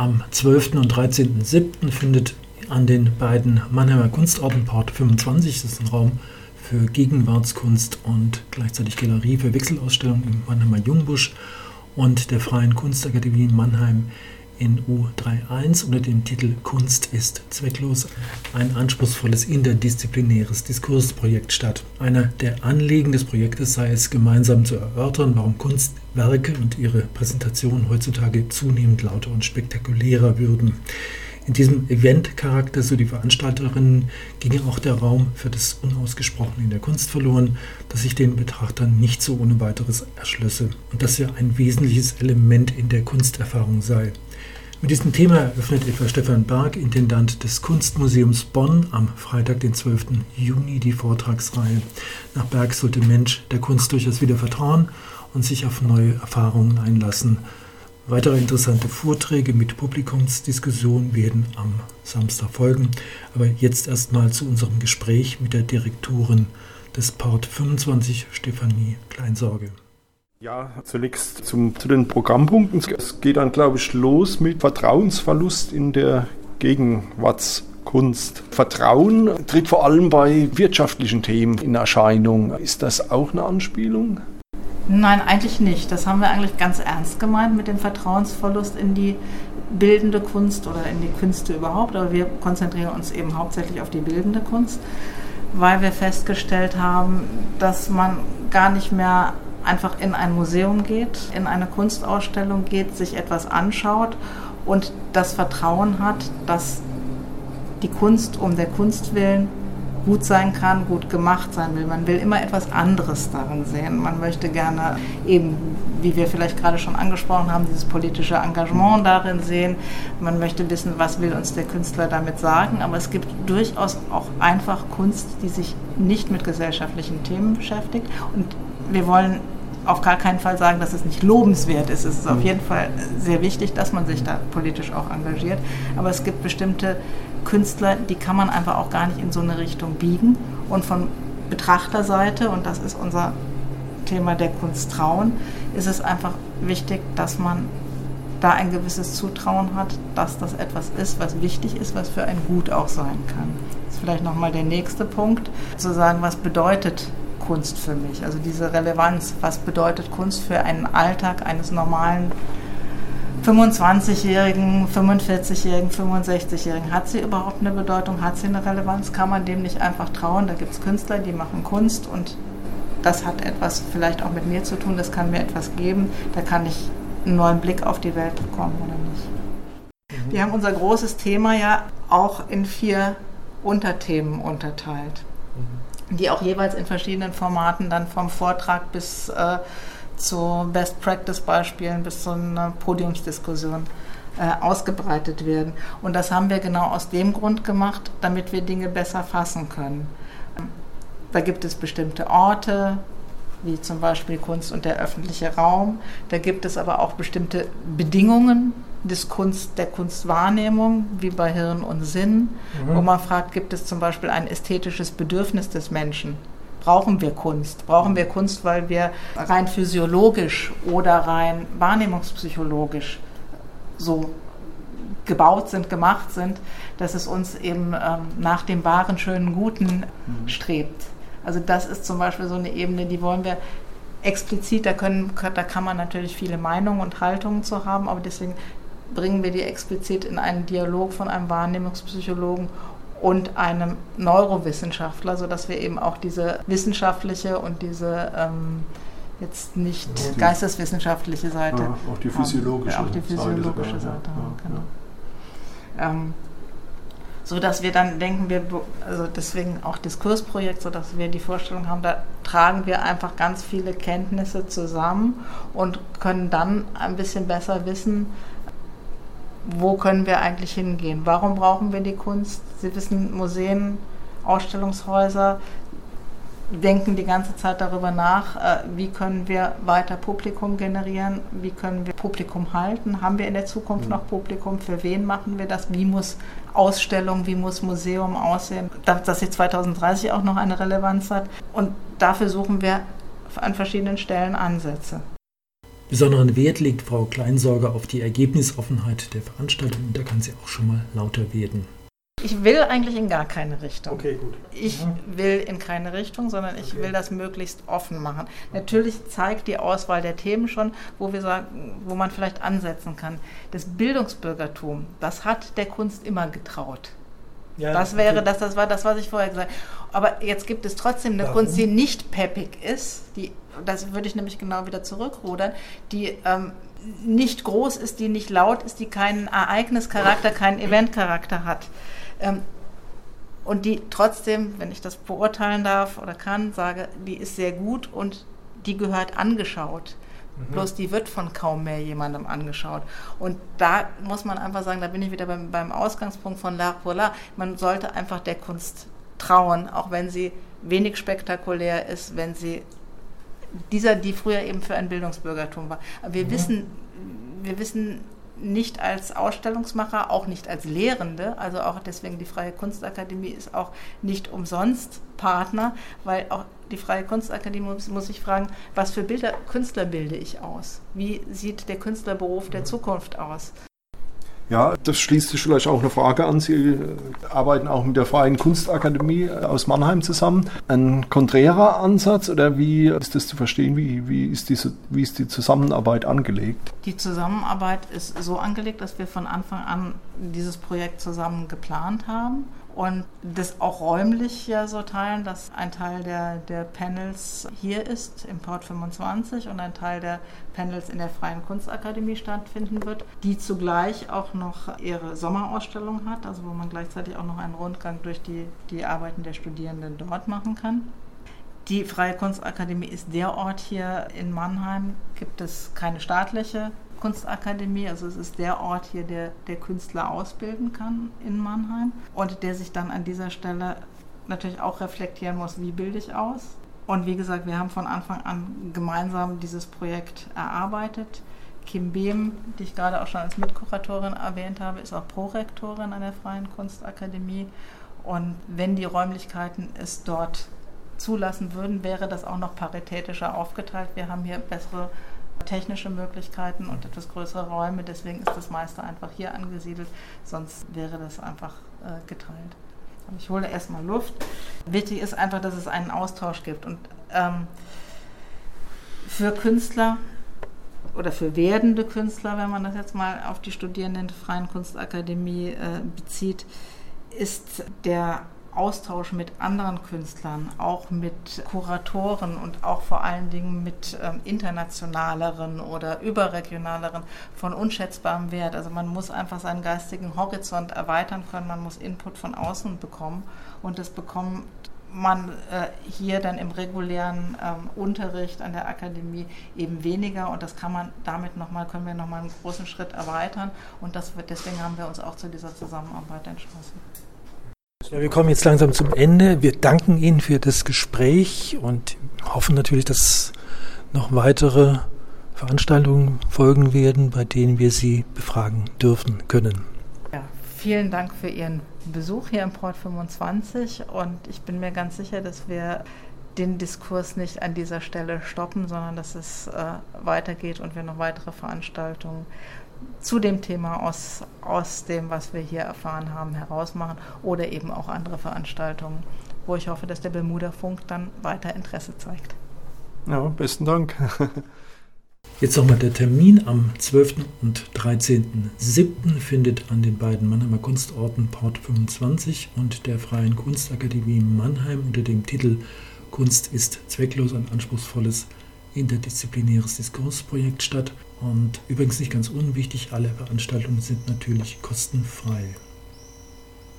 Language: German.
Am 12. und 13.07. findet an den beiden Mannheimer Kunstorten Part 25, das ist ein Raum für Gegenwartskunst und gleichzeitig Galerie für Wechselausstellungen im Mannheimer Jungbusch und der Freien Kunstakademie Mannheim in U31 unter dem Titel Kunst ist zwecklos ein anspruchsvolles interdisziplinäres Diskursprojekt statt. Einer der Anliegen des Projektes sei es, gemeinsam zu erörtern, warum Kunstwerke und ihre Präsentation heutzutage zunehmend lauter und spektakulärer würden. In diesem Eventcharakter, so die Veranstalterinnen, ginge auch der Raum für das Unausgesprochene in der Kunst verloren, das sich den Betrachtern nicht so ohne weiteres erschlösse und das ja ein wesentliches Element in der Kunsterfahrung sei. Mit diesem Thema eröffnet etwa Stefan Berg, Intendant des Kunstmuseums Bonn, am Freitag, den 12. Juni die Vortragsreihe. Nach Berg sollte Mensch der Kunst durchaus wieder vertrauen und sich auf neue Erfahrungen einlassen. Weitere interessante Vorträge mit Publikumsdiskussion werden am Samstag folgen. Aber jetzt erstmal zu unserem Gespräch mit der Direktorin des Part 25, Stefanie Kleinsorge. Ja, zunächst zum, zu den Programmpunkten. Es geht dann, glaube ich, los mit Vertrauensverlust in der Gegenwartskunst. Vertrauen tritt vor allem bei wirtschaftlichen Themen in Erscheinung. Ist das auch eine Anspielung? Nein, eigentlich nicht. Das haben wir eigentlich ganz ernst gemeint mit dem Vertrauensverlust in die bildende Kunst oder in die Künste überhaupt. Aber wir konzentrieren uns eben hauptsächlich auf die bildende Kunst, weil wir festgestellt haben, dass man gar nicht mehr einfach in ein Museum geht, in eine Kunstausstellung geht, sich etwas anschaut und das Vertrauen hat, dass die Kunst um der Kunst willen gut sein kann, gut gemacht sein will. Man will immer etwas anderes darin sehen. Man möchte gerne eben, wie wir vielleicht gerade schon angesprochen haben, dieses politische Engagement darin sehen. Man möchte wissen, was will uns der Künstler damit sagen. Aber es gibt durchaus auch einfach Kunst, die sich nicht mit gesellschaftlichen Themen beschäftigt. Und wir wollen auf gar keinen Fall sagen, dass es nicht lobenswert ist. Es ist auf mhm. jeden Fall sehr wichtig, dass man sich da politisch auch engagiert. Aber es gibt bestimmte Künstler, die kann man einfach auch gar nicht in so eine Richtung biegen. Und von Betrachterseite, und das ist unser Thema der Kunst trauen, ist es einfach wichtig, dass man da ein gewisses Zutrauen hat, dass das etwas ist, was wichtig ist, was für ein Gut auch sein kann. Das ist vielleicht nochmal der nächste Punkt, zu sagen, was bedeutet Kunst für mich? Also diese Relevanz, was bedeutet Kunst für einen Alltag eines normalen 25-Jährigen, 45-Jährigen, 65-Jährigen? Hat sie überhaupt eine Bedeutung? Hat sie eine Relevanz? Kann man dem nicht einfach trauen? Da gibt es Künstler, die machen Kunst und das hat etwas vielleicht auch mit mir zu tun, das kann mir etwas geben, da kann ich einen neuen Blick auf die Welt bekommen oder nicht. Wir haben unser großes Thema ja auch in vier Unterthemen unterteilt, mhm. die auch jeweils in verschiedenen Formaten dann vom Vortrag bis äh, zu Best-Practice-Beispielen bis zu einer Podiumsdiskussion äh, ausgebreitet werden. Und das haben wir genau aus dem Grund gemacht, damit wir Dinge besser fassen können. Da gibt es bestimmte Orte, wie zum Beispiel Kunst und der öffentliche Raum. Da gibt es aber auch bestimmte Bedingungen des Kunst, der Kunstwahrnehmung, wie bei Hirn und Sinn, mhm. wo man fragt, gibt es zum Beispiel ein ästhetisches Bedürfnis des Menschen? Brauchen wir Kunst? Brauchen wir Kunst, weil wir rein physiologisch oder rein wahrnehmungspsychologisch so gebaut sind, gemacht sind, dass es uns eben ähm, nach dem wahren, schönen, guten mhm. strebt. Also das ist zum Beispiel so eine Ebene, die wollen wir explizit, da, können, da kann man natürlich viele Meinungen und Haltungen zu haben, aber deswegen bringen wir die explizit in einen Dialog von einem Wahrnehmungspsychologen und einem Neurowissenschaftler, sodass wir eben auch diese wissenschaftliche und diese ähm, jetzt nicht die, geisteswissenschaftliche Seite. Ja, auch die physiologische, ja, auch die physiologische Seite, Seite haben. Genau. Ähm, so dass wir dann denken, wir, also deswegen auch Diskursprojekt, so dass wir die Vorstellung haben, da tragen wir einfach ganz viele Kenntnisse zusammen und können dann ein bisschen besser wissen, wo können wir eigentlich hingehen? Warum brauchen wir die Kunst? Sie wissen, Museen, Ausstellungshäuser denken die ganze Zeit darüber nach, äh, wie können wir weiter Publikum generieren, wie können wir Publikum halten, haben wir in der Zukunft mhm. noch Publikum, für wen machen wir das, wie muss Ausstellung, wie muss Museum aussehen, dass sie 2030 auch noch eine Relevanz hat. Und dafür suchen wir an verschiedenen Stellen Ansätze. Besonderen Wert legt Frau Kleinsorger auf die Ergebnisoffenheit der Veranstaltung und da kann sie auch schon mal lauter werden. Ich will eigentlich in gar keine Richtung. Okay, gut. Ich will in keine Richtung, sondern ich okay. will das möglichst offen machen. Natürlich zeigt die Auswahl der Themen schon, wo wir sagen, wo man vielleicht ansetzen kann. Das Bildungsbürgertum, das hat der Kunst immer getraut. Ja, das wäre okay. das, das war das, was ich vorher gesagt habe. Aber jetzt gibt es trotzdem eine Warum? Kunst, die nicht peppig ist, die, das würde ich nämlich genau wieder zurückrudern, die ähm, nicht groß ist, die nicht laut ist, die keinen Ereignischarakter, keinen Eventcharakter hat. Ähm, und die trotzdem, wenn ich das beurteilen darf oder kann, sage, die ist sehr gut und die gehört angeschaut. Mhm. Bloß die wird von kaum mehr jemandem angeschaut. Und da muss man einfach sagen, da bin ich wieder beim, beim Ausgangspunkt von L'Art pour l'Art. Man sollte einfach der Kunst trauen, auch wenn sie wenig spektakulär ist, wenn sie dieser, die früher eben für ein Bildungsbürgertum war. Aber wir mhm. wissen, wir wissen nicht als Ausstellungsmacher, auch nicht als Lehrende, also auch deswegen die Freie Kunstakademie ist auch nicht umsonst Partner, weil auch die Freie Kunstakademie muss, muss sich fragen, was für Bilder, Künstler bilde ich aus? Wie sieht der Künstlerberuf der Zukunft aus? Ja, das schließt sich vielleicht auch eine Frage an. Sie äh, arbeiten auch mit der Freien Kunstakademie äh, aus Mannheim zusammen. Ein konträrer Ansatz oder wie ist das zu verstehen? Wie, wie, ist diese, wie ist die Zusammenarbeit angelegt? Die Zusammenarbeit ist so angelegt, dass wir von Anfang an dieses Projekt zusammen geplant haben und das auch räumlich ja so teilen, dass ein Teil der, der Panels hier ist, im Port 25, und ein Teil der Panels in der Freien Kunstakademie stattfinden wird, die zugleich auch noch ihre Sommerausstellung hat, also wo man gleichzeitig auch noch einen Rundgang durch die, die Arbeiten der Studierenden dort machen kann. Die Freie Kunstakademie ist der Ort hier in Mannheim, gibt es keine staatliche Kunstakademie. Also es ist der Ort hier, der, der Künstler ausbilden kann in Mannheim und der sich dann an dieser Stelle natürlich auch reflektieren muss, wie bilde ich aus. Und wie gesagt, wir haben von Anfang an gemeinsam dieses Projekt erarbeitet. Kim Behm, die ich gerade auch schon als Mitkuratorin erwähnt habe, ist auch Prorektorin an der Freien Kunstakademie. Und wenn die Räumlichkeiten es dort zulassen würden, wäre das auch noch paritätischer aufgeteilt. Wir haben hier bessere technische Möglichkeiten und etwas größere Räume. Deswegen ist das meiste einfach hier angesiedelt, sonst wäre das einfach äh, geteilt. ich hole erstmal Luft. Wichtig ist einfach, dass es einen Austausch gibt. Und ähm, für Künstler oder für werdende Künstler, wenn man das jetzt mal auf die Studierenden der Freien Kunstakademie äh, bezieht, ist der Austausch mit anderen Künstlern, auch mit Kuratoren und auch vor allen Dingen mit ähm, internationaleren oder überregionaleren von unschätzbarem Wert. Also man muss einfach seinen geistigen Horizont erweitern können, man muss Input von außen bekommen und das bekommt man äh, hier dann im regulären ähm, Unterricht an der Akademie eben weniger und das kann man damit nochmal, können wir nochmal einen großen Schritt erweitern und das wird, deswegen haben wir uns auch zu dieser Zusammenarbeit entschlossen. Ja, wir kommen jetzt langsam zum Ende. Wir danken Ihnen für das Gespräch und hoffen natürlich, dass noch weitere Veranstaltungen folgen werden, bei denen wir Sie befragen dürfen können. Ja, vielen Dank für Ihren Besuch hier im Port 25 und ich bin mir ganz sicher, dass wir den Diskurs nicht an dieser Stelle stoppen, sondern dass es äh, weitergeht und wir noch weitere Veranstaltungen zu dem Thema aus, aus dem, was wir hier erfahren haben, herausmachen oder eben auch andere Veranstaltungen, wo ich hoffe, dass der Bermuda Funk dann weiter Interesse zeigt. Ja, besten Dank. Jetzt nochmal der Termin. Am 12. und 13.07. findet an den beiden Mannheimer Kunstorten Port 25 und der Freien Kunstakademie Mannheim unter dem Titel Kunst ist zwecklos ein anspruchsvolles interdisziplinäres Diskursprojekt statt. Und übrigens nicht ganz unwichtig, alle Veranstaltungen sind natürlich kostenfrei.